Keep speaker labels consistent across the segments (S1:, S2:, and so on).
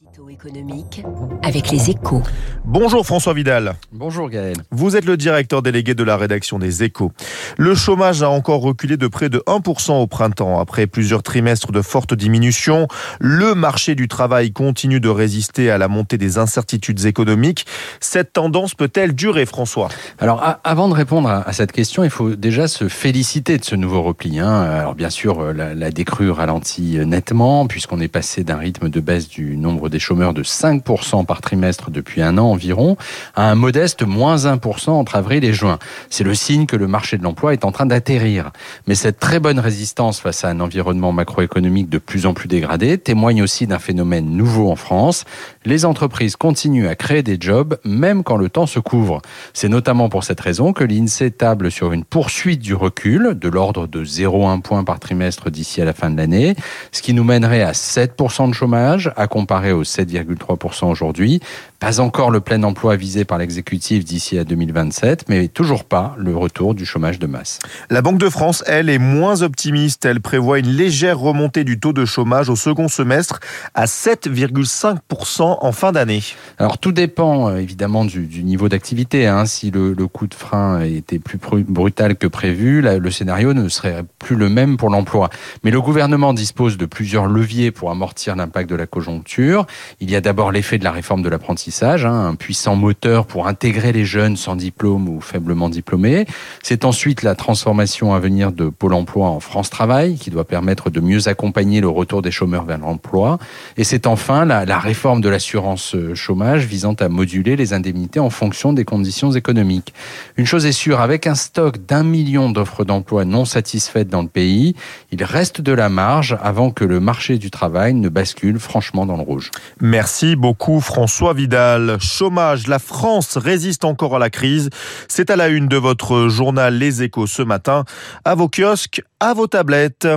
S1: Édito économique avec les échos.
S2: Bonjour François Vidal.
S3: Bonjour Gaël.
S2: Vous êtes le directeur délégué de la rédaction des échos. Le chômage a encore reculé de près de 1% au printemps. Après plusieurs trimestres de forte diminution, le marché du travail continue de résister à la montée des incertitudes économiques. Cette tendance peut-elle durer, François?
S3: Alors a- avant de répondre à, à cette question, il faut déjà se féliciter de ce nouveau repli. hein. Alors bien sûr, euh, la, la décrue ralentit euh, nettement puisqu'on est passé d'un rythme de baisse du nombre des chômeurs de 5% par trimestre depuis un an environ à un modeste moins 1% entre avril et juin. C'est le signe que le marché de l'emploi est en train d'atterrir. Mais cette très bonne résistance face à un environnement macroéconomique de plus en plus dégradé témoigne aussi d'un phénomène nouveau en France. Les entreprises continuent à créer des jobs même quand le temps se couvre. C'est notamment pour cette raison que l'INSEE table sur une poursuite du recul de l'ordre de 0,1 point par trimestre d'ici à la fin de l'année, ce qui nous mènerait à 7% de chômage à comparer aux 7,3% aujourd'hui. Pas encore le plein emploi visé par l'exécutif d'ici à 2027, mais toujours pas le retour du chômage de masse.
S2: La Banque de France, elle, est moins optimiste. Elle prévoit une légère remontée du taux de chômage au second semestre à 7,5% en fin d'année.
S3: Alors tout dépend euh, évidemment du, du niveau d'activité. Hein. Si le, le coup de frein était plus brutal que prévu, le scénario ne serait plus le même pour l'emploi. Mais le gouvernement dispose de plusieurs leviers pour amortir l'impact de la conjoncture. Il y a d'abord l'effet de la réforme de l'apprentissage, hein, un puissant moteur pour intégrer les jeunes sans diplôme ou faiblement diplômés. C'est ensuite la transformation à venir de Pôle emploi en France Travail qui doit permettre de mieux accompagner le retour des chômeurs vers l'emploi. Et c'est enfin la, réforme de l'assurance euh, chômage visant à moduler les indemnités en fonction des conditions économiques. Une chose est sûre, avec un stock d'un million d'offres d'emploi non satisfaites dans le pays, il reste de la marge avant que le marché du travail ne bascule franchement dans le rouge.
S2: Merci beaucoup François Vidal. Chômage, la France résiste encore à la crise. C'est à la une de votre journal Les Échos ce matin. À vos kiosques, à vos tablettes.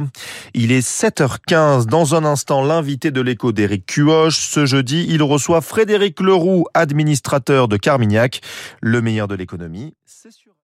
S2: Il est 7h15. Dans un instant, l'invité de l'écho d'Éric Cuoche. Ce jeudi, il reçoit Frédéric Leroux, administrateur de Carmignac. Le meilleur de l'économie.